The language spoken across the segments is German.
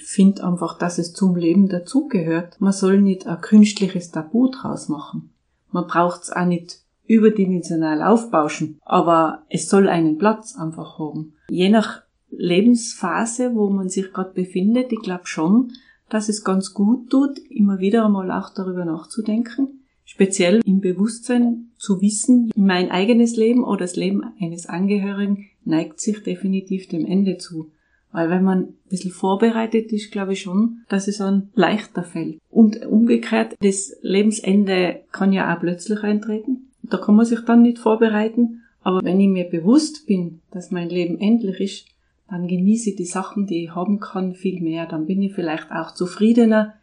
Ich finde einfach, dass es zum Leben dazugehört. Man soll nicht ein künstliches Tabu draus machen. Man braucht es auch nicht überdimensional aufbauschen, aber es soll einen Platz einfach haben. Je nach Lebensphase, wo man sich gerade befindet, ich glaube schon, dass es ganz gut tut, immer wieder einmal auch darüber nachzudenken, speziell im Bewusstsein zu wissen, mein eigenes Leben oder das Leben eines Angehörigen neigt sich definitiv dem Ende zu. Weil wenn man ein bisschen vorbereitet ist, glaube ich schon, dass es dann leichter fällt. Und umgekehrt, das Lebensende kann ja auch plötzlich eintreten. Da kann man sich dann nicht vorbereiten. Aber wenn ich mir bewusst bin, dass mein Leben endlich ist, dann genieße ich die Sachen, die ich haben kann, viel mehr. Dann bin ich vielleicht auch zufriedener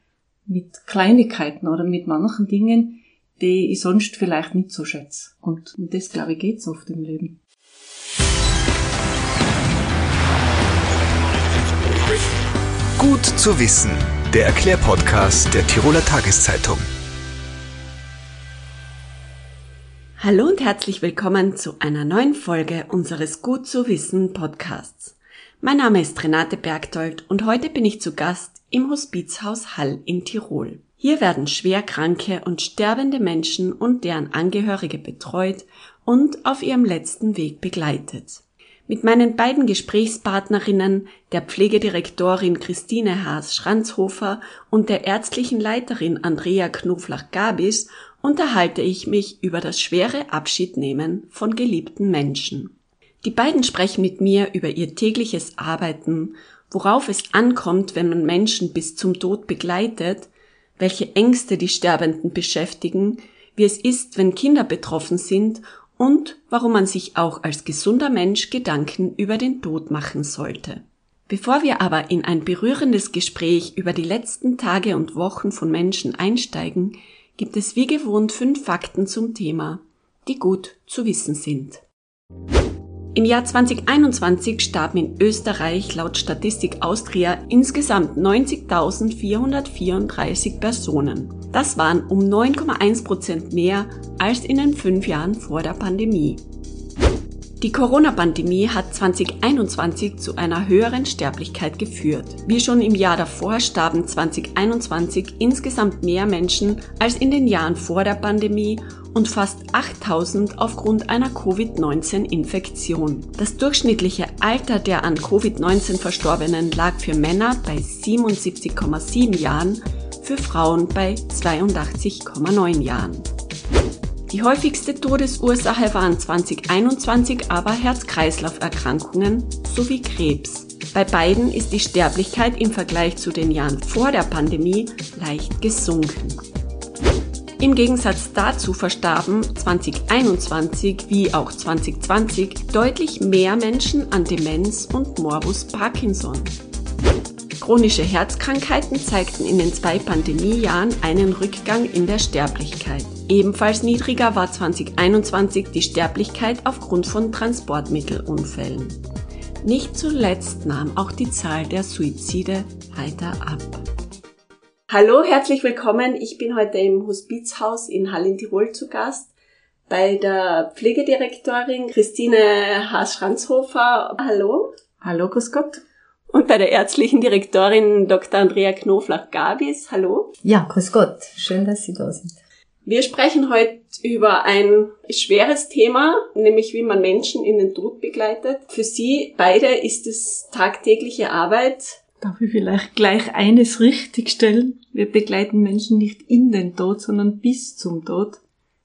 mit Kleinigkeiten oder mit manchen Dingen, die ich sonst vielleicht nicht so schätze. Und um das, glaube ich, geht's oft im Leben. Gut zu wissen, der Erklärpodcast der Tiroler Tageszeitung. Hallo und herzlich willkommen zu einer neuen Folge unseres Gut zu wissen Podcasts. Mein Name ist Renate Bergtold und heute bin ich zu Gast im Hospizhaus Hall in Tirol. Hier werden schwerkranke und sterbende Menschen und deren Angehörige betreut und auf ihrem letzten Weg begleitet. Mit meinen beiden Gesprächspartnerinnen, der Pflegedirektorin Christine Haas-Schranzhofer und der ärztlichen Leiterin Andrea Knoflach-Gabis, unterhalte ich mich über das schwere Abschiednehmen von geliebten Menschen. Die beiden sprechen mit mir über ihr tägliches Arbeiten, worauf es ankommt, wenn man Menschen bis zum Tod begleitet, welche Ängste die Sterbenden beschäftigen, wie es ist, wenn Kinder betroffen sind und warum man sich auch als gesunder Mensch Gedanken über den Tod machen sollte. Bevor wir aber in ein berührendes Gespräch über die letzten Tage und Wochen von Menschen einsteigen, gibt es wie gewohnt fünf Fakten zum Thema, die gut zu wissen sind. Im Jahr 2021 starben in Österreich laut Statistik Austria insgesamt 90.434 Personen. Das waren um 9,1 Prozent mehr als in den fünf Jahren vor der Pandemie. Die Corona-Pandemie hat 2021 zu einer höheren Sterblichkeit geführt. Wie schon im Jahr davor starben 2021 insgesamt mehr Menschen als in den Jahren vor der Pandemie und fast 8000 aufgrund einer Covid-19-Infektion. Das durchschnittliche Alter der an Covid-19 Verstorbenen lag für Männer bei 77,7 Jahren, für Frauen bei 82,9 Jahren. Die häufigste Todesursache waren 2021 aber Herz-Kreislauf-Erkrankungen sowie Krebs. Bei beiden ist die Sterblichkeit im Vergleich zu den Jahren vor der Pandemie leicht gesunken. Im Gegensatz dazu verstarben 2021 wie auch 2020 deutlich mehr Menschen an Demenz und Morbus Parkinson. Chronische Herzkrankheiten zeigten in den zwei Pandemiejahren einen Rückgang in der Sterblichkeit. Ebenfalls niedriger war 2021 die Sterblichkeit aufgrund von Transportmittelunfällen. Nicht zuletzt nahm auch die Zahl der Suizide weiter ab. Hallo, herzlich willkommen. Ich bin heute im Hospizhaus in Hall in Tirol zu Gast bei der Pflegedirektorin Christine Haas-Schranzhofer. Hallo. Hallo, grüß Gott. Und bei der ärztlichen Direktorin Dr. Andrea Knoflach-Gabis. Hallo. Ja, grüß Gott. Schön, dass Sie da sind. Wir sprechen heute über ein schweres Thema, nämlich wie man Menschen in den Tod begleitet. Für Sie beide ist es tagtägliche Arbeit. Darf ich vielleicht gleich eines richtigstellen? Wir begleiten Menschen nicht in den Tod, sondern bis zum Tod.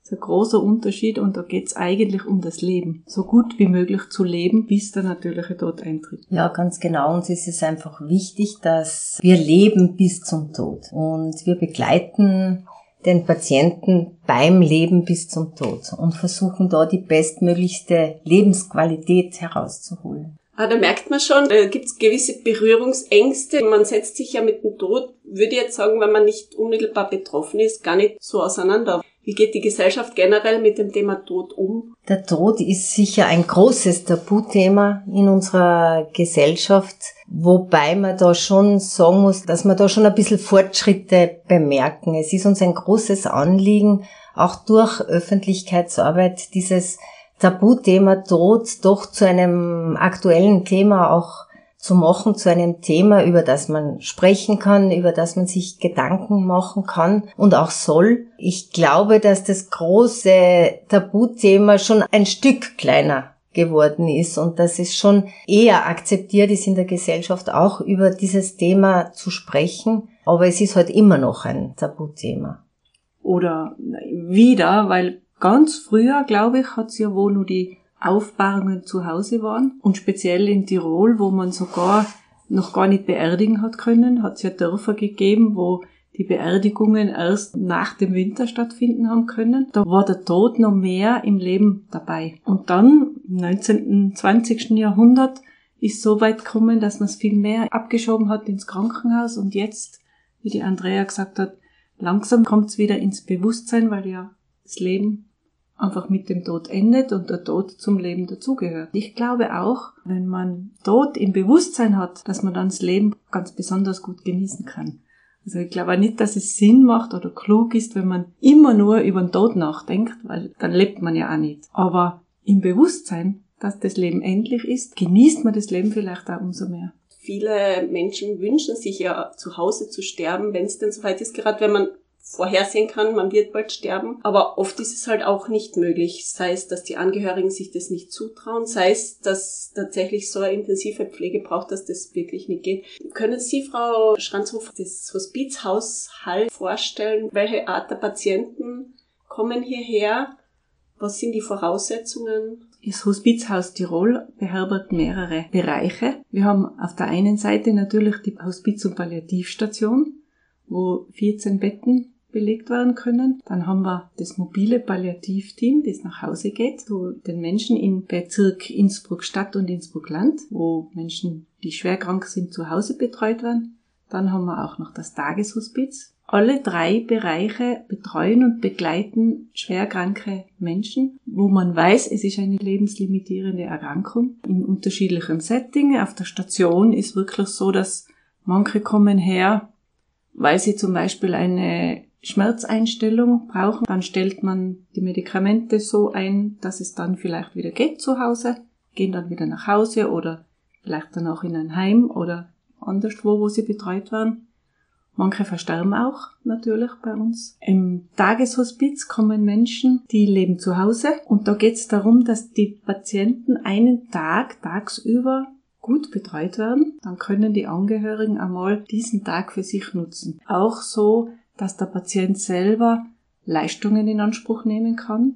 Das ist ein großer Unterschied und da geht es eigentlich um das Leben. So gut wie möglich zu leben, bis der natürliche Tod eintritt. Ja, ganz genau. Uns ist es einfach wichtig, dass wir leben bis zum Tod. Und wir begleiten den Patienten beim Leben bis zum Tod und versuchen da die bestmöglichste Lebensqualität herauszuholen. Ah, da merkt man schon, da gibt es gewisse Berührungsängste. Man setzt sich ja mit dem Tod, würde ich jetzt sagen, wenn man nicht unmittelbar betroffen ist, gar nicht so auseinander. Wie geht die Gesellschaft generell mit dem Thema Tod um? Der Tod ist sicher ein großes Tabuthema in unserer Gesellschaft, wobei man da schon sagen muss, dass wir da schon ein bisschen Fortschritte bemerken. Es ist uns ein großes Anliegen, auch durch Öffentlichkeitsarbeit dieses Tabuthema Tod doch zu einem aktuellen Thema auch zu machen zu einem Thema, über das man sprechen kann, über das man sich Gedanken machen kann und auch soll. Ich glaube, dass das große Tabuthema schon ein Stück kleiner geworden ist und dass es schon eher akzeptiert ist in der Gesellschaft auch über dieses Thema zu sprechen. Aber es ist halt immer noch ein Tabuthema. Oder wieder, weil ganz früher, glaube ich, hat es ja wohl nur die Aufbahrungen zu Hause waren. Und speziell in Tirol, wo man sogar noch gar nicht beerdigen hat können, hat es ja Dörfer gegeben, wo die Beerdigungen erst nach dem Winter stattfinden haben können. Da war der Tod noch mehr im Leben dabei. Und dann, im 19., 20. Jahrhundert, ist so weit gekommen, dass man es viel mehr abgeschoben hat ins Krankenhaus und jetzt, wie die Andrea gesagt hat, langsam kommt es wieder ins Bewusstsein, weil ja das Leben einfach mit dem Tod endet und der Tod zum Leben dazugehört. Ich glaube auch, wenn man Tod im Bewusstsein hat, dass man dann das Leben ganz besonders gut genießen kann. Also ich glaube auch nicht, dass es Sinn macht oder klug ist, wenn man immer nur über den Tod nachdenkt, weil dann lebt man ja auch nicht. Aber im Bewusstsein, dass das Leben endlich ist, genießt man das Leben vielleicht auch umso mehr. Viele Menschen wünschen sich ja zu Hause zu sterben, wenn es denn soweit ist, gerade wenn man vorhersehen kann, man wird bald sterben. Aber oft ist es halt auch nicht möglich. Sei es, dass die Angehörigen sich das nicht zutrauen, sei es, dass tatsächlich so eine intensive Pflege braucht, dass das wirklich nicht geht. Können Sie, Frau Schranzhofer, das Hospizhaus Hall vorstellen? Welche Art der Patienten kommen hierher? Was sind die Voraussetzungen? Das Hospizhaus Tirol beherbergt mehrere Bereiche. Wir haben auf der einen Seite natürlich die Hospiz- und Palliativstation, wo 14 Betten belegt werden können. Dann haben wir das mobile Palliativteam, das nach Hause geht zu den Menschen im Bezirk Innsbruck Stadt und Innsbruck Land, wo Menschen, die schwer krank sind, zu Hause betreut werden. Dann haben wir auch noch das Tageshospiz. Alle drei Bereiche betreuen und begleiten schwerkranke Menschen, wo man weiß, es ist eine lebenslimitierende Erkrankung in unterschiedlichen Settings. Auf der Station ist wirklich so, dass manche kommen her, weil sie zum Beispiel eine Schmerzeinstellung brauchen, dann stellt man die Medikamente so ein, dass es dann vielleicht wieder geht zu Hause, gehen dann wieder nach Hause oder vielleicht dann auch in ein Heim oder anderswo, wo sie betreut werden. Manche versterben auch natürlich bei uns. Im Tageshospiz kommen Menschen, die leben zu Hause und da geht es darum, dass die Patienten einen Tag tagsüber gut betreut werden. Dann können die Angehörigen einmal diesen Tag für sich nutzen. Auch so dass der Patient selber Leistungen in Anspruch nehmen kann.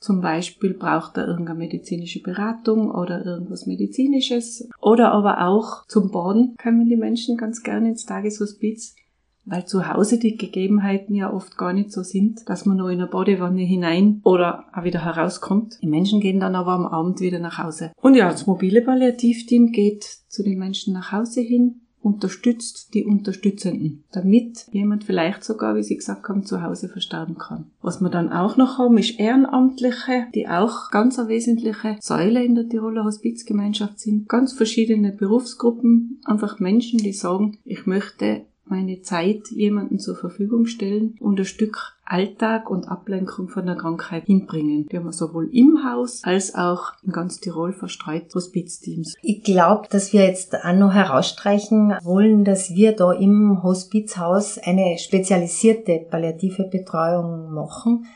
Zum Beispiel braucht er irgendeine medizinische Beratung oder irgendwas medizinisches. Oder aber auch zum Baden kommen die Menschen ganz gerne ins Tageshospiz, weil zu Hause die Gegebenheiten ja oft gar nicht so sind, dass man nur in eine Badewanne hinein oder auch wieder herauskommt. Die Menschen gehen dann aber am Abend wieder nach Hause. Und ja, das mobile Palliativteam geht zu den Menschen nach Hause hin, unterstützt die Unterstützenden, damit jemand vielleicht sogar, wie Sie gesagt haben, zu Hause versterben kann. Was wir dann auch noch haben, ist Ehrenamtliche, die auch ganz eine wesentliche Säule in der Tiroler Hospizgemeinschaft sind. Ganz verschiedene Berufsgruppen, einfach Menschen, die sagen, ich möchte meine Zeit jemanden zur Verfügung stellen und ein Stück Alltag und Ablenkung von der Krankheit hinbringen. Die haben sowohl im Haus als auch in ganz Tirol verstreut Hospizteams. Ich glaube, dass wir jetzt auch noch herausstreichen wollen, dass wir da im Hospizhaus eine spezialisierte palliative Betreuung machen.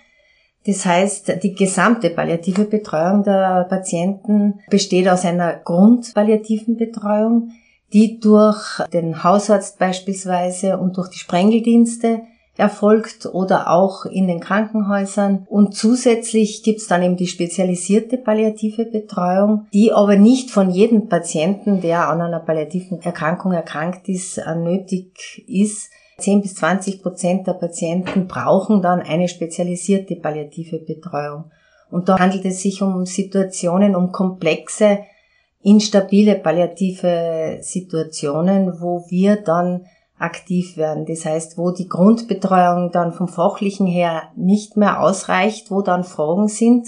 Das heißt, die gesamte palliative Betreuung der Patienten besteht aus einer grundpalliativen Betreuung, die durch den Hausarzt beispielsweise und durch die Sprengeldienste erfolgt oder auch in den Krankenhäusern. Und zusätzlich gibt's dann eben die spezialisierte palliative Betreuung, die aber nicht von jedem Patienten, der an einer palliativen Erkrankung erkrankt ist, nötig ist. 10 bis 20 Prozent der Patienten brauchen dann eine spezialisierte palliative Betreuung. Und da handelt es sich um Situationen, um komplexe instabile palliative Situationen, wo wir dann aktiv werden. Das heißt, wo die Grundbetreuung dann vom fachlichen her nicht mehr ausreicht, wo dann Fragen sind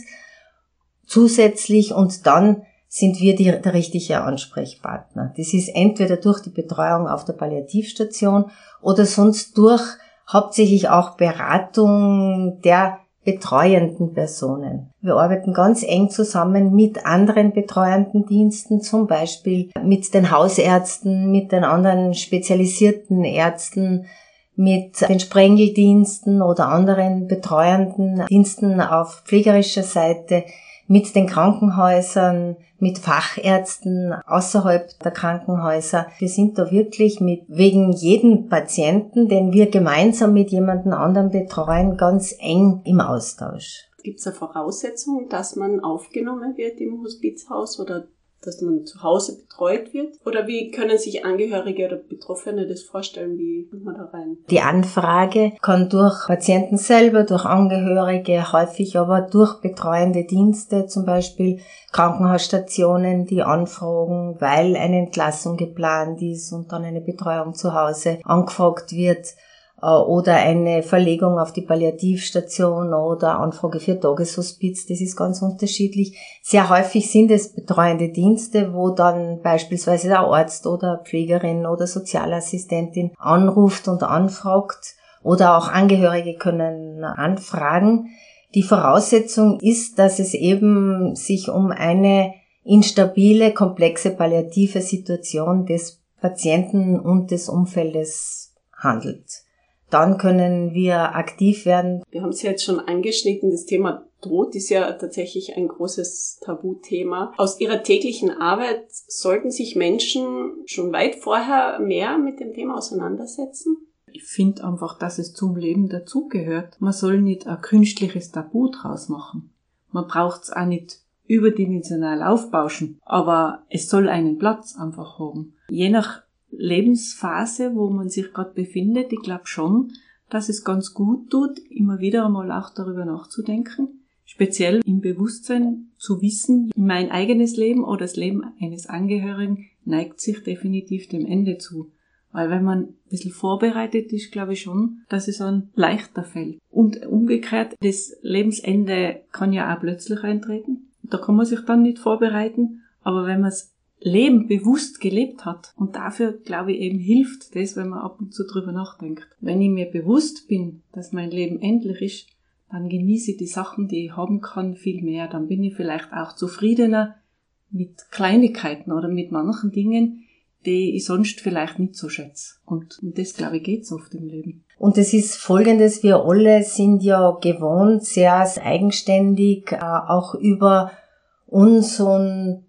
zusätzlich und dann sind wir die, der richtige Ansprechpartner. Das ist entweder durch die Betreuung auf der Palliativstation oder sonst durch hauptsächlich auch Beratung der betreuenden Personen. Wir arbeiten ganz eng zusammen mit anderen betreuenden Diensten, zum Beispiel mit den Hausärzten, mit den anderen spezialisierten Ärzten, mit den Sprengeldiensten oder anderen betreuenden Diensten auf pflegerischer Seite, mit den Krankenhäusern, mit Fachärzten außerhalb der Krankenhäuser. Wir sind da wirklich mit wegen jeden Patienten, den wir gemeinsam mit jemandem anderen betreuen, ganz eng im Austausch. Gibt es eine Voraussetzung, dass man aufgenommen wird im Hospizhaus oder dass man zu Hause betreut wird? Oder wie können sich Angehörige oder Betroffene das vorstellen? Wie kommt man da rein? Die Anfrage kann durch Patienten selber, durch Angehörige, häufig aber durch betreuende Dienste, zum Beispiel Krankenhausstationen, die anfragen, weil eine Entlassung geplant ist und dann eine Betreuung zu Hause angefragt wird oder eine Verlegung auf die Palliativstation oder Anfrage für Tageshospiz, das ist ganz unterschiedlich. Sehr häufig sind es betreuende Dienste, wo dann beispielsweise der Arzt oder Pflegerin oder Sozialassistentin anruft und anfragt oder auch Angehörige können anfragen. Die Voraussetzung ist, dass es eben sich um eine instabile, komplexe palliative Situation des Patienten und des Umfeldes handelt dann können wir aktiv werden. Wir haben es jetzt schon angeschnitten, das Thema Tod ist ja tatsächlich ein großes Tabuthema. Aus ihrer täglichen Arbeit sollten sich Menschen schon weit vorher mehr mit dem Thema auseinandersetzen? Ich finde einfach, dass es zum Leben dazugehört. Man soll nicht ein künstliches Tabu draus machen. Man braucht es auch nicht überdimensional aufbauschen, aber es soll einen Platz einfach haben. Je nach Lebensphase, wo man sich gerade befindet, ich glaube schon, dass es ganz gut tut, immer wieder einmal auch darüber nachzudenken, speziell im Bewusstsein zu wissen, mein eigenes Leben oder das Leben eines Angehörigen neigt sich definitiv dem Ende zu. Weil wenn man ein bisschen vorbereitet ist, glaube ich schon, dass es dann leichter fällt. Und umgekehrt, das Lebensende kann ja auch plötzlich eintreten. Da kann man sich dann nicht vorbereiten. Aber wenn man es Leben bewusst gelebt hat. Und dafür, glaube ich, eben hilft das, wenn man ab und zu drüber nachdenkt. Wenn ich mir bewusst bin, dass mein Leben endlich ist, dann genieße ich die Sachen, die ich haben kann, viel mehr. Dann bin ich vielleicht auch zufriedener mit Kleinigkeiten oder mit manchen Dingen, die ich sonst vielleicht nicht so schätze. Und, und das, glaube ich, geht so oft im Leben. Und es ist folgendes, wir alle sind ja gewohnt, sehr eigenständig, äh, auch über uns und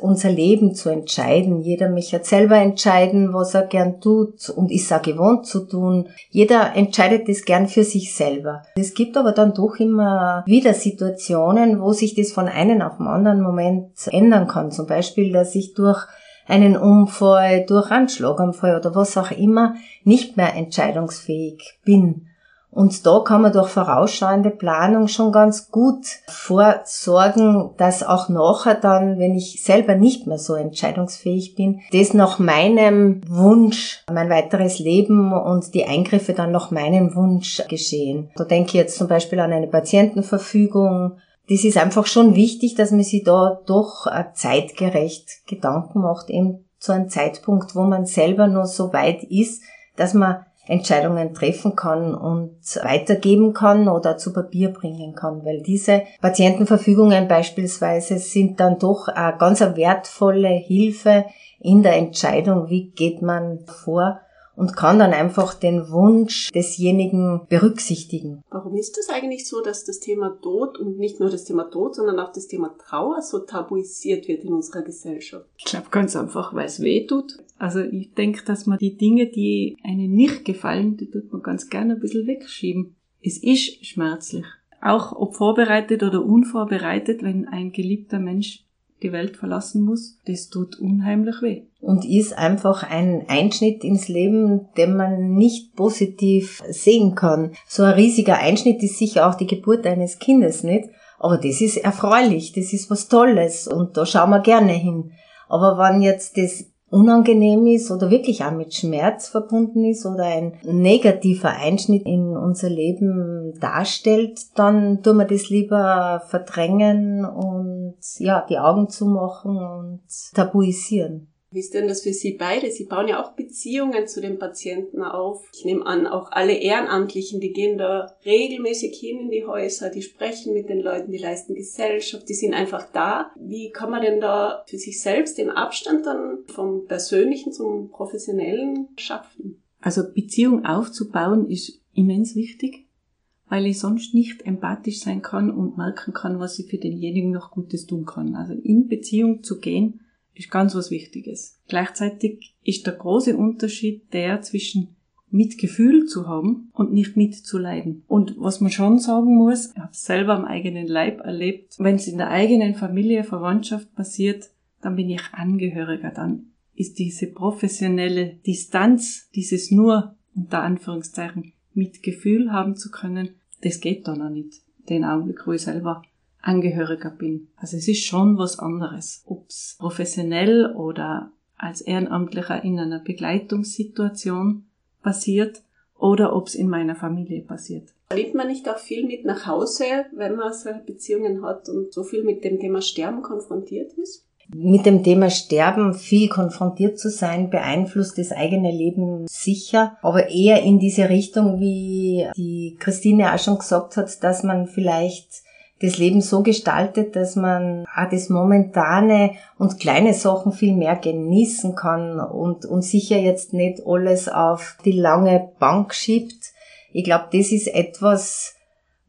unser Leben zu entscheiden. Jeder hat selber entscheiden, was er gern tut und ist auch gewohnt zu tun. Jeder entscheidet das gern für sich selber. Es gibt aber dann doch immer wieder Situationen, wo sich das von einem auf den anderen Moment ändern kann. Zum Beispiel, dass ich durch einen Unfall, durch einen Schlaganfall oder was auch immer nicht mehr entscheidungsfähig bin. Und da kann man durch vorausschauende Planung schon ganz gut vorsorgen, dass auch nachher dann, wenn ich selber nicht mehr so entscheidungsfähig bin, das nach meinem Wunsch, mein weiteres Leben und die Eingriffe dann nach meinem Wunsch geschehen. Da denke ich jetzt zum Beispiel an eine Patientenverfügung. Das ist einfach schon wichtig, dass man sich da doch zeitgerecht Gedanken macht, eben zu einem Zeitpunkt, wo man selber nur so weit ist, dass man Entscheidungen treffen kann und weitergeben kann oder zu Papier bringen kann, weil diese Patientenverfügungen beispielsweise sind dann doch eine ganz wertvolle Hilfe in der Entscheidung, wie geht man vor und kann dann einfach den Wunsch desjenigen berücksichtigen. Warum ist es eigentlich so, dass das Thema Tod und nicht nur das Thema Tod, sondern auch das Thema Trauer so tabuisiert wird in unserer Gesellschaft? Ich glaube ganz einfach, weil es weh tut. Also ich denke, dass man die Dinge, die einem nicht gefallen, die tut man ganz gerne ein bisschen wegschieben. Es ist schmerzlich. Auch ob vorbereitet oder unvorbereitet, wenn ein geliebter Mensch die Welt verlassen muss, das tut unheimlich weh. Und ist einfach ein Einschnitt ins Leben, den man nicht positiv sehen kann. So ein riesiger Einschnitt ist sicher auch die Geburt eines Kindes nicht, aber das ist erfreulich, das ist was Tolles und da schauen wir gerne hin. Aber wenn jetzt das unangenehm ist oder wirklich auch mit Schmerz verbunden ist oder ein negativer Einschnitt in unser Leben darstellt, dann tun wir das lieber verdrängen und ja, die Augen zumachen und tabuisieren. Wie ist denn das für Sie beide? Sie bauen ja auch Beziehungen zu den Patienten auf. Ich nehme an, auch alle Ehrenamtlichen, die gehen da regelmäßig hin in die Häuser, die sprechen mit den Leuten, die leisten Gesellschaft, die sind einfach da. Wie kann man denn da für sich selbst den Abstand dann vom Persönlichen zum Professionellen schaffen? Also Beziehung aufzubauen ist immens wichtig, weil ich sonst nicht empathisch sein kann und merken kann, was ich für denjenigen noch Gutes tun kann. Also in Beziehung zu gehen, ist ganz was Wichtiges. Gleichzeitig ist der große Unterschied der zwischen Mitgefühl zu haben und nicht mitzuleiden. Und was man schon sagen muss, ich habe selber am eigenen Leib erlebt, wenn es in der eigenen Familie, Verwandtschaft passiert, dann bin ich Angehöriger, dann ist diese professionelle Distanz, dieses nur unter Anführungszeichen Mitgefühl haben zu können, das geht da noch nicht. Den Augenblick, wo ich selber Angehöriger bin. Also es ist schon was anderes. Ob's professionell oder als Ehrenamtlicher in einer Begleitungssituation passiert oder ob's in meiner Familie passiert. Nimmt man nicht auch viel mit nach Hause, wenn man solche Beziehungen hat und so viel mit dem Thema Sterben konfrontiert ist? Mit dem Thema Sterben viel konfrontiert zu sein, beeinflusst das eigene Leben sicher, aber eher in diese Richtung, wie die Christine auch schon gesagt hat, dass man vielleicht das Leben so gestaltet, dass man auch das momentane und kleine Sachen viel mehr genießen kann und, und sicher jetzt nicht alles auf die lange Bank schiebt. Ich glaube, das ist etwas,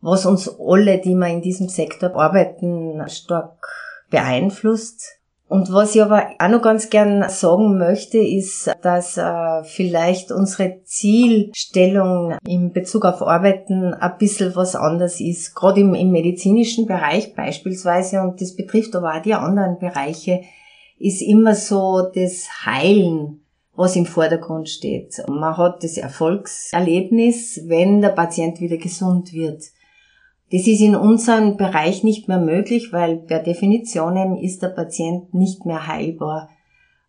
was uns alle, die wir in diesem Sektor arbeiten, stark beeinflusst. Und was ich aber auch noch ganz gern sagen möchte, ist, dass äh, vielleicht unsere Zielstellung in Bezug auf Arbeiten ein bisschen was anders ist. Gerade im, im medizinischen Bereich beispielsweise, und das betrifft aber auch die anderen Bereiche, ist immer so das Heilen, was im Vordergrund steht. Man hat das Erfolgserlebnis, wenn der Patient wieder gesund wird. Das ist in unserem Bereich nicht mehr möglich, weil per Definition ist der Patient nicht mehr heilbar.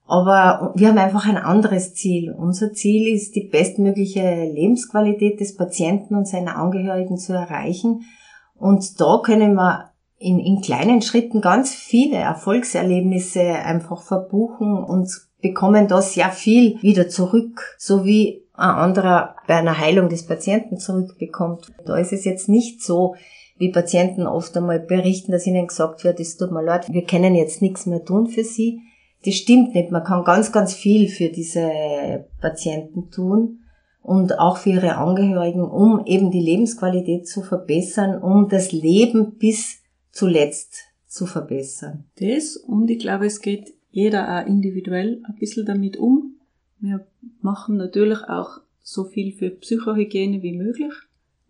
Aber wir haben einfach ein anderes Ziel. Unser Ziel ist, die bestmögliche Lebensqualität des Patienten und seiner Angehörigen zu erreichen. Und da können wir in, in kleinen Schritten ganz viele Erfolgserlebnisse einfach verbuchen und bekommen da sehr viel wieder zurück, so wie ein anderer bei einer Heilung des Patienten zurückbekommt. Da ist es jetzt nicht so, wie Patienten oft einmal berichten, dass ihnen gesagt wird, es tut mir leid, wir können jetzt nichts mehr tun für sie. Das stimmt nicht. Man kann ganz, ganz viel für diese Patienten tun und auch für ihre Angehörigen, um eben die Lebensqualität zu verbessern, um das Leben bis zuletzt zu verbessern. Das und ich glaube, es geht jeder auch individuell ein bisschen damit um. Wir machen natürlich auch so viel für Psychohygiene wie möglich.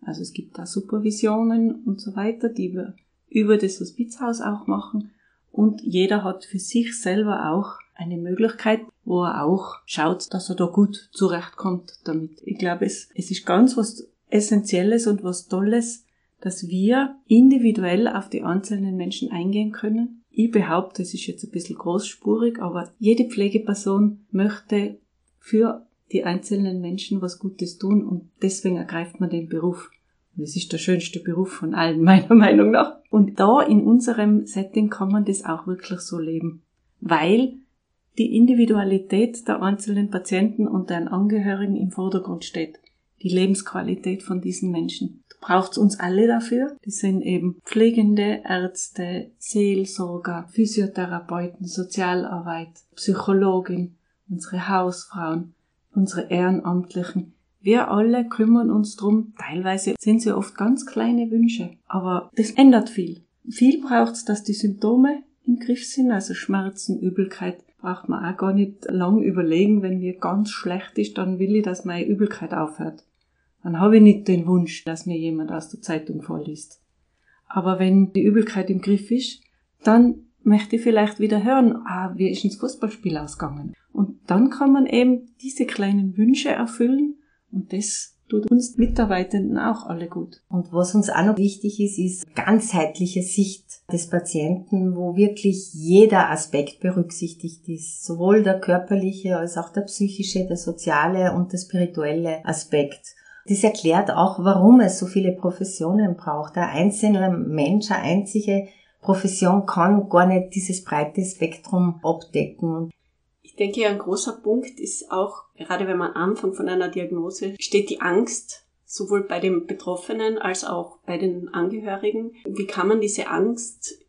Also es gibt da Supervisionen und so weiter, die wir über das Hospizhaus auch machen. Und jeder hat für sich selber auch eine Möglichkeit, wo er auch schaut, dass er da gut zurechtkommt damit. Ich glaube, es, es ist ganz was Essentielles und was Tolles, dass wir individuell auf die einzelnen Menschen eingehen können. Ich behaupte, es ist jetzt ein bisschen großspurig, aber jede Pflegeperson möchte für die einzelnen Menschen was Gutes tun und deswegen ergreift man den Beruf. Und das ist der schönste Beruf von allen, meiner Meinung nach. Und da in unserem Setting kann man das auch wirklich so leben. Weil die Individualität der einzelnen Patienten und deren Angehörigen im Vordergrund steht. Die Lebensqualität von diesen Menschen. Da braucht's uns alle dafür. Die sind eben Pflegende, Ärzte, Seelsorger, Physiotherapeuten, Sozialarbeit, Psychologin, unsere Hausfrauen, unsere Ehrenamtlichen. Wir alle kümmern uns drum. Teilweise sind sie oft ganz kleine Wünsche, aber das ändert viel. Viel braucht's, dass die Symptome im Griff sind, also Schmerzen, Übelkeit. Braucht man auch gar nicht lang überlegen, wenn mir ganz schlecht ist, dann will ich, dass meine Übelkeit aufhört. Dann habe ich nicht den Wunsch, dass mir jemand aus der Zeitung vorliest. Aber wenn die Übelkeit im Griff ist, dann möchte ich vielleicht wieder hören, ah, wie ist ins Fußballspiel ausgegangen? Und dann kann man eben diese kleinen Wünsche erfüllen und das tut uns Mitarbeitenden auch alle gut. Und was uns auch noch wichtig ist, ist ganzheitliche Sicht des Patienten, wo wirklich jeder Aspekt berücksichtigt ist. Sowohl der körperliche als auch der psychische, der soziale und der spirituelle Aspekt. Das erklärt auch, warum es so viele Professionen braucht. Ein einzelner Mensch, eine einzige Profession kann gar nicht dieses breite Spektrum abdecken. Ich denke, ein großer Punkt ist auch, gerade wenn man Anfang von einer Diagnose steht, die Angst, sowohl bei dem Betroffenen als auch bei den Angehörigen. Wie kann man diese Angst,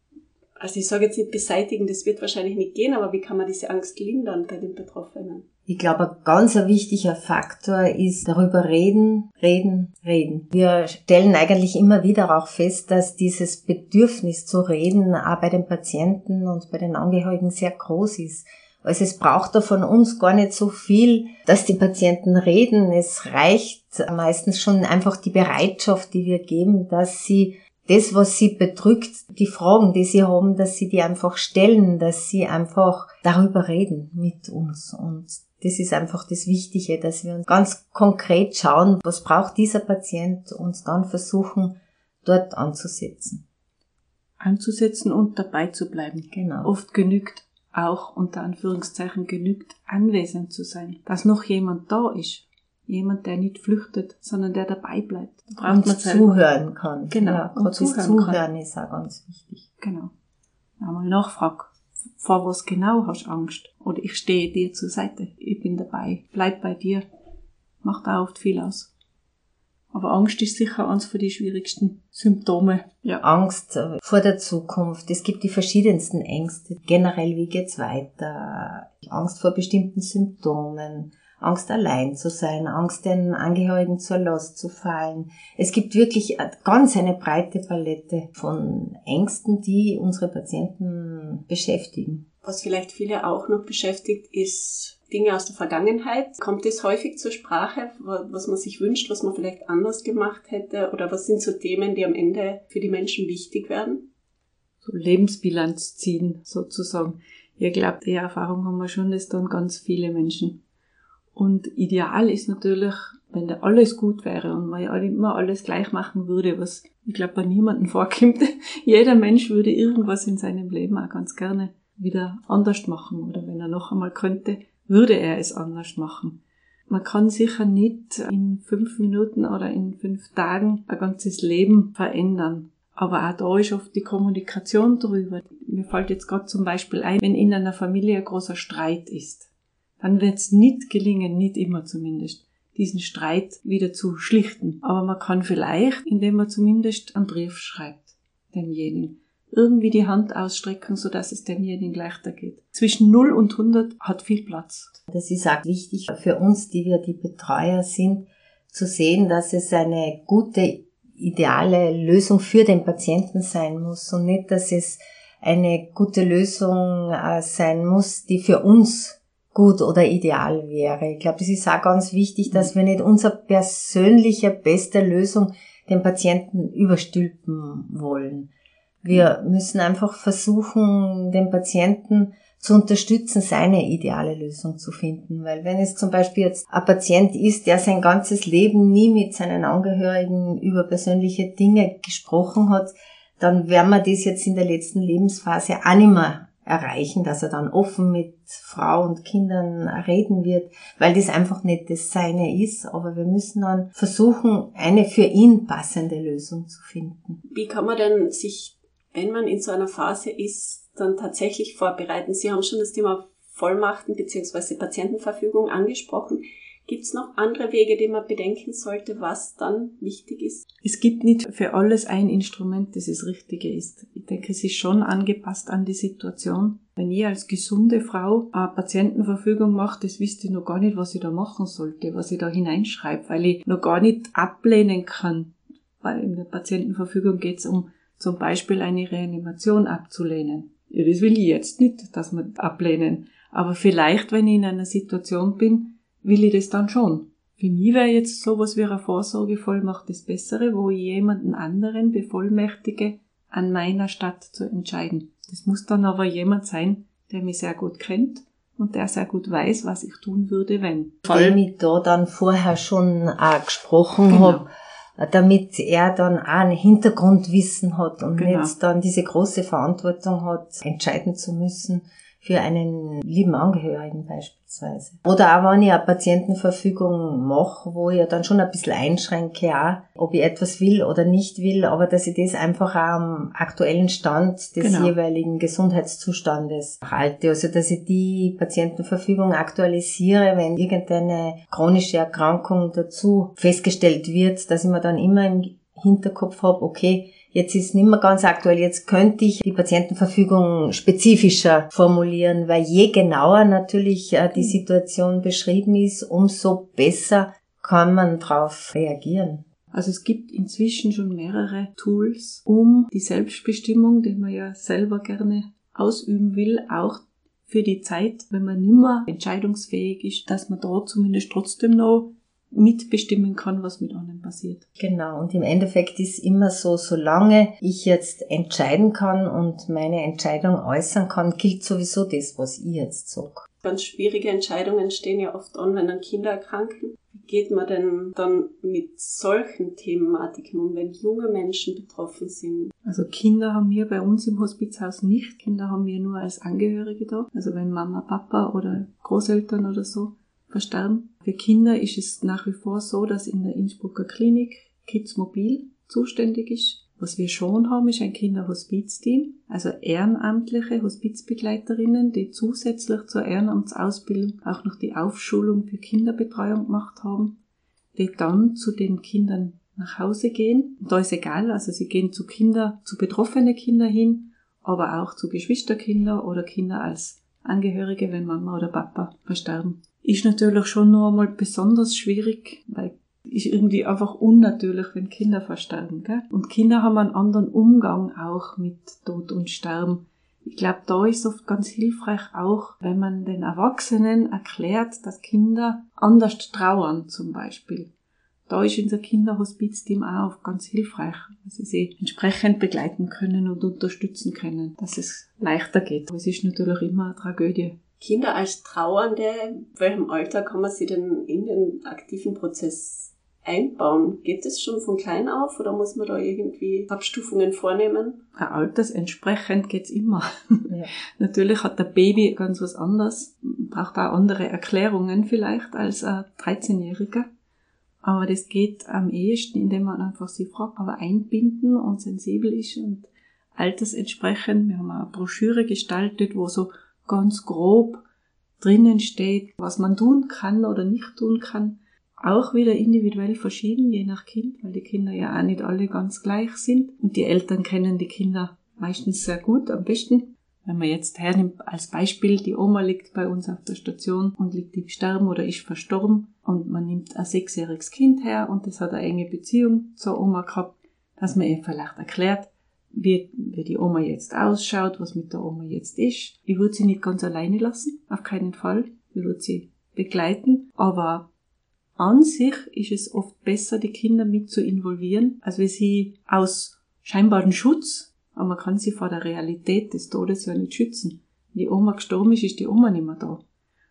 also ich sage jetzt nicht beseitigen, das wird wahrscheinlich nicht gehen, aber wie kann man diese Angst lindern bei den Betroffenen? Ich glaube, ein ganz wichtiger Faktor ist darüber reden, reden, reden. Wir stellen eigentlich immer wieder auch fest, dass dieses Bedürfnis zu reden auch bei den Patienten und bei den Angehörigen sehr groß ist. Also es braucht da von uns gar nicht so viel, dass die Patienten reden. Es reicht meistens schon einfach die Bereitschaft, die wir geben, dass sie das, was sie bedrückt, die Fragen, die sie haben, dass sie die einfach stellen, dass sie einfach darüber reden mit uns. Und das ist einfach das Wichtige, dass wir uns ganz konkret schauen, was braucht dieser Patient und dann versuchen, dort anzusetzen. Anzusetzen und dabei zu bleiben. Genau. Oft genügt auch unter Anführungszeichen genügt, anwesend zu sein, dass noch jemand da ist. Jemand, der nicht flüchtet, sondern der dabei bleibt. Braucht und man zuhören kann. Genau. Ja, und zuhören, zuhören kann. ist auch ganz wichtig. Genau. Einmal nachfrag, vor was genau hast du Angst? Oder ich stehe dir zur Seite, ich bin dabei, bleib bei dir. Macht auch oft viel aus. Aber Angst ist sicher eines von die schwierigsten Symptome. Ja. Angst äh, vor der Zukunft. Es gibt die verschiedensten Ängste. Generell, wie geht's weiter? Angst vor bestimmten Symptomen. Angst allein zu sein, Angst den Angehörigen zur Last zu fallen. Es gibt wirklich ganz eine breite Palette von Ängsten, die unsere Patienten beschäftigen. Was vielleicht viele auch noch beschäftigt, ist Dinge aus der Vergangenheit. Kommt es häufig zur Sprache, was man sich wünscht, was man vielleicht anders gemacht hätte? Oder was sind so Themen, die am Ende für die Menschen wichtig werden? So Lebensbilanz ziehen, sozusagen. Ich glaube, die Erfahrung haben wir schon, das dann ganz viele Menschen. Und ideal ist natürlich, wenn da alles gut wäre und man ja immer alles gleich machen würde, was ich glaube bei niemandem vorkommt. Jeder Mensch würde irgendwas in seinem Leben auch ganz gerne wieder anders machen oder wenn er noch einmal könnte, würde er es anders machen. Man kann sicher nicht in fünf Minuten oder in fünf Tagen ein ganzes Leben verändern. Aber auch da ist oft die Kommunikation drüber. Mir fällt jetzt gerade zum Beispiel ein, wenn in einer Familie ein großer Streit ist, dann wird es nicht gelingen, nicht immer zumindest, diesen Streit wieder zu schlichten. Aber man kann vielleicht, indem man zumindest einen Brief schreibt, demjenigen, irgendwie die Hand ausstrecken, sodass es demjenigen leichter geht. Zwischen 0 und 100 hat viel Platz. Das ist auch wichtig für uns, die wir die Betreuer sind, zu sehen, dass es eine gute, ideale Lösung für den Patienten sein muss und nicht, dass es eine gute Lösung äh, sein muss, die für uns gut oder ideal wäre. Ich glaube, es ist auch ganz wichtig, dass wir nicht unsere persönliche beste Lösung dem Patienten überstülpen wollen. Wir müssen einfach versuchen, den Patienten zu unterstützen, seine ideale Lösung zu finden. Weil wenn es zum Beispiel jetzt ein Patient ist, der sein ganzes Leben nie mit seinen Angehörigen über persönliche Dinge gesprochen hat, dann werden wir das jetzt in der letzten Lebensphase auch nicht mehr erreichen, dass er dann offen mit Frau und Kindern reden wird, weil das einfach nicht das Seine ist. Aber wir müssen dann versuchen, eine für ihn passende Lösung zu finden. Wie kann man denn sich wenn man in so einer Phase ist, dann tatsächlich vorbereiten. Sie haben schon das Thema Vollmachten bzw. Patientenverfügung angesprochen. Gibt es noch andere Wege, die man bedenken sollte, was dann wichtig ist? Es gibt nicht für alles ein Instrument, das das Richtige ist. Ich denke, es ist schon angepasst an die Situation. Wenn ich als gesunde Frau eine Patientenverfügung mache, das wisst ihr noch gar nicht, was ich da machen sollte, was ich da hineinschreibe, weil ich noch gar nicht ablehnen kann. Weil in der Patientenverfügung geht es um zum Beispiel eine Reanimation abzulehnen. Ja, das will ich jetzt nicht, dass wir ablehnen. Aber vielleicht, wenn ich in einer Situation bin, will ich das dann schon. Für mich wäre jetzt sowas wie eine Vorsorgevollmacht das Bessere, wo ich jemanden anderen bevollmächtige, an meiner Stadt zu entscheiden. Das muss dann aber jemand sein, der mich sehr gut kennt und der sehr gut weiß, was ich tun würde, wenn. Dem ich da dann vorher schon auch gesprochen genau. habe damit er dann auch ein Hintergrundwissen hat und genau. nicht dann diese große Verantwortung hat, entscheiden zu müssen für einen lieben Angehörigen beispielsweise. Oder auch wenn ich eine Patientenverfügung mache, wo ich dann schon ein bisschen einschränke, auch, ob ich etwas will oder nicht will, aber dass ich das einfach auch am aktuellen Stand des genau. jeweiligen Gesundheitszustandes halte. Also dass ich die Patientenverfügung aktualisiere, wenn irgendeine chronische Erkrankung dazu festgestellt wird, dass ich mir dann immer im Hinterkopf habe, okay, Jetzt ist nicht mehr ganz aktuell. Jetzt könnte ich die Patientenverfügung spezifischer formulieren, weil je genauer natürlich äh, die Situation beschrieben ist, umso besser kann man darauf reagieren. Also es gibt inzwischen schon mehrere Tools, um die Selbstbestimmung, die man ja selber gerne ausüben will, auch für die Zeit, wenn man nimmer entscheidungsfähig ist, dass man da zumindest trotzdem noch mitbestimmen kann, was mit einem passiert. Genau, und im Endeffekt ist immer so, solange ich jetzt entscheiden kann und meine Entscheidung äußern kann, gilt sowieso das, was ich jetzt sage. Ganz schwierige Entscheidungen stehen ja oft an, wenn dann Kinder erkranken. Wie geht man denn dann mit solchen Thematiken um, wenn junge Menschen betroffen sind? Also Kinder haben wir bei uns im Hospizhaus nicht. Kinder haben wir nur als Angehörige da. Also wenn Mama, Papa oder Großeltern oder so verstarben. Für Kinder ist es nach wie vor so, dass in der Innsbrucker Klinik Kids Mobil zuständig ist. Was wir schon haben, ist ein Kinderhospizteam, also ehrenamtliche Hospizbegleiterinnen, die zusätzlich zur Ehrenamtsausbildung auch noch die Aufschulung für Kinderbetreuung gemacht haben, die dann zu den Kindern nach Hause gehen. Und da ist egal, also sie gehen zu Kinder, zu betroffene Kinder hin, aber auch zu Geschwisterkinder oder Kinder als Angehörige, wenn Mama oder Papa verstorben ist natürlich schon noch einmal besonders schwierig, weil ist irgendwie einfach unnatürlich, wenn Kinder versterben. Gell? Und Kinder haben einen anderen Umgang auch mit Tod und Sterben. Ich glaube, da ist oft ganz hilfreich auch, wenn man den Erwachsenen erklärt, dass Kinder anders trauern zum Beispiel. Da ist unser Kinderhospizteam auch ganz hilfreich, dass sie sie entsprechend begleiten können und unterstützen können, dass es leichter geht. Es ist natürlich immer eine Tragödie. Kinder als Trauernde, welchem Alter kann man sie denn in den aktiven Prozess einbauen? Geht das schon von klein auf oder muss man da irgendwie Abstufungen vornehmen? Ja, altersentsprechend geht's immer. Ja. Natürlich hat der Baby ganz was anderes, braucht auch andere Erklärungen vielleicht als ein 13-Jähriger. Aber das geht am ehesten, indem man einfach sie fragt, aber einbinden und sensibel ist und altersentsprechend. Wir haben eine Broschüre gestaltet, wo so ganz grob drinnen steht, was man tun kann oder nicht tun kann. Auch wieder individuell verschieden, je nach Kind, weil die Kinder ja auch nicht alle ganz gleich sind. Und die Eltern kennen die Kinder meistens sehr gut, am besten. Wenn man jetzt hernimmt als Beispiel, die Oma liegt bei uns auf der Station und liegt im Sterben oder ist verstorben und man nimmt ein sechsjähriges Kind her und das hat eine enge Beziehung zur Oma gehabt, dass man ihr vielleicht erklärt, wie, wie die Oma jetzt ausschaut, was mit der Oma jetzt ist. Ich würde sie nicht ganz alleine lassen, auf keinen Fall. Ich würde sie begleiten, aber an sich ist es oft besser, die Kinder mit zu involvieren, als wenn sie aus scheinbaren Schutz, aber man kann sie vor der Realität des Todes ja nicht schützen. Wenn die Oma gestorben ist, ist die Oma nicht mehr da.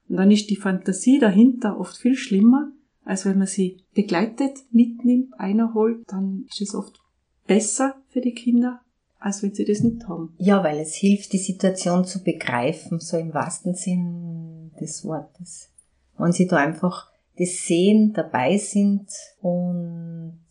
Und dann ist die Fantasie dahinter oft viel schlimmer, als wenn man sie begleitet, mitnimmt, einerholt, dann ist es oft besser für die Kinder, als wenn sie das nicht haben. Ja, weil es hilft, die Situation zu begreifen, so im wahrsten Sinn des Wortes. Wenn sie da einfach das sehen, dabei sind und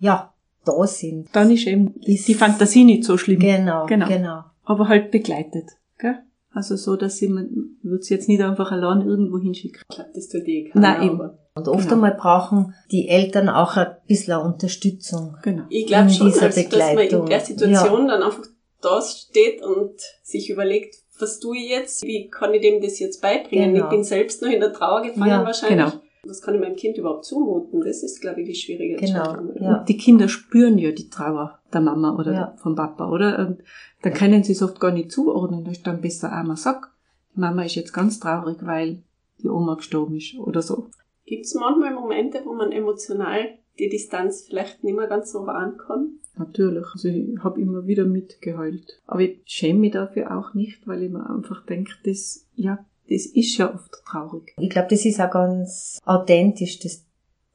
ja, da sind. Dann ist eben ist die Fantasie nicht so schlimm. Genau, genau. genau. Aber halt begleitet, gell? Also so, dass sie, man würde sie jetzt nicht einfach allein irgendwo hinschicken. Ich glaube, das tut eh keiner. Nein, eben. Und oft genau. einmal brauchen die Eltern auch ein bisschen Unterstützung. Genau. Ich glaube schon, also, dass man in der Situation ja. dann einfach da steht und sich überlegt, was tue ich jetzt? Wie kann ich dem das jetzt beibringen? Genau. Ich bin selbst noch in der Trauer gefallen ja, wahrscheinlich. Genau. Was kann ich meinem Kind überhaupt zumuten? Das ist, glaube ich, die schwierige genau, Entscheidung. Genau. Ja. Die Kinder spüren ja die Trauer der Mama oder ja. vom Papa, oder? Und dann können sie es oft gar nicht zuordnen. Da ist dann besser einmal sagt, die Mama ist jetzt ganz traurig, weil die Oma gestorben ist oder so. Gibt es manchmal Momente, wo man emotional die Distanz vielleicht nicht mehr ganz so wahren kann? Natürlich. Also ich habe immer wieder mitgeheult. Aber ich schäme mich dafür auch nicht, weil ich mir einfach denke, das, ja, das ist ja oft traurig. Ich glaube, das ist auch ganz authentisch. Das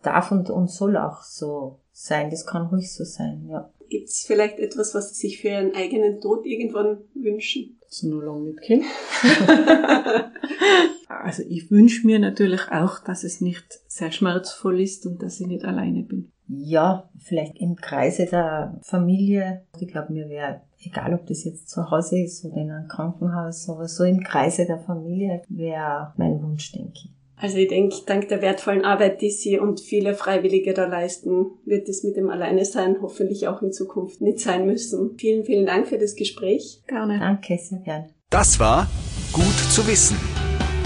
darf und, und soll auch so sein. Das kann ruhig so sein, ja. Gibt es vielleicht etwas, was Sie sich für Ihren eigenen Tod irgendwann wünschen? So nur lange nicht Kind. also ich wünsche mir natürlich auch, dass es nicht sehr schmerzvoll ist und dass ich nicht alleine bin. Ja, vielleicht im Kreise der Familie. Ich glaube, mir wäre egal, ob das jetzt zu Hause ist oder in einem Krankenhaus, aber so im Kreise der Familie wäre mein Wunsch, denke ich. Also ich denke, dank der wertvollen Arbeit, die Sie und viele Freiwillige da leisten, wird es mit dem Alleinesein hoffentlich auch in Zukunft nicht sein müssen. Vielen, vielen Dank für das Gespräch. Gerne. Danke, sehr gern. Das war Gut zu wissen,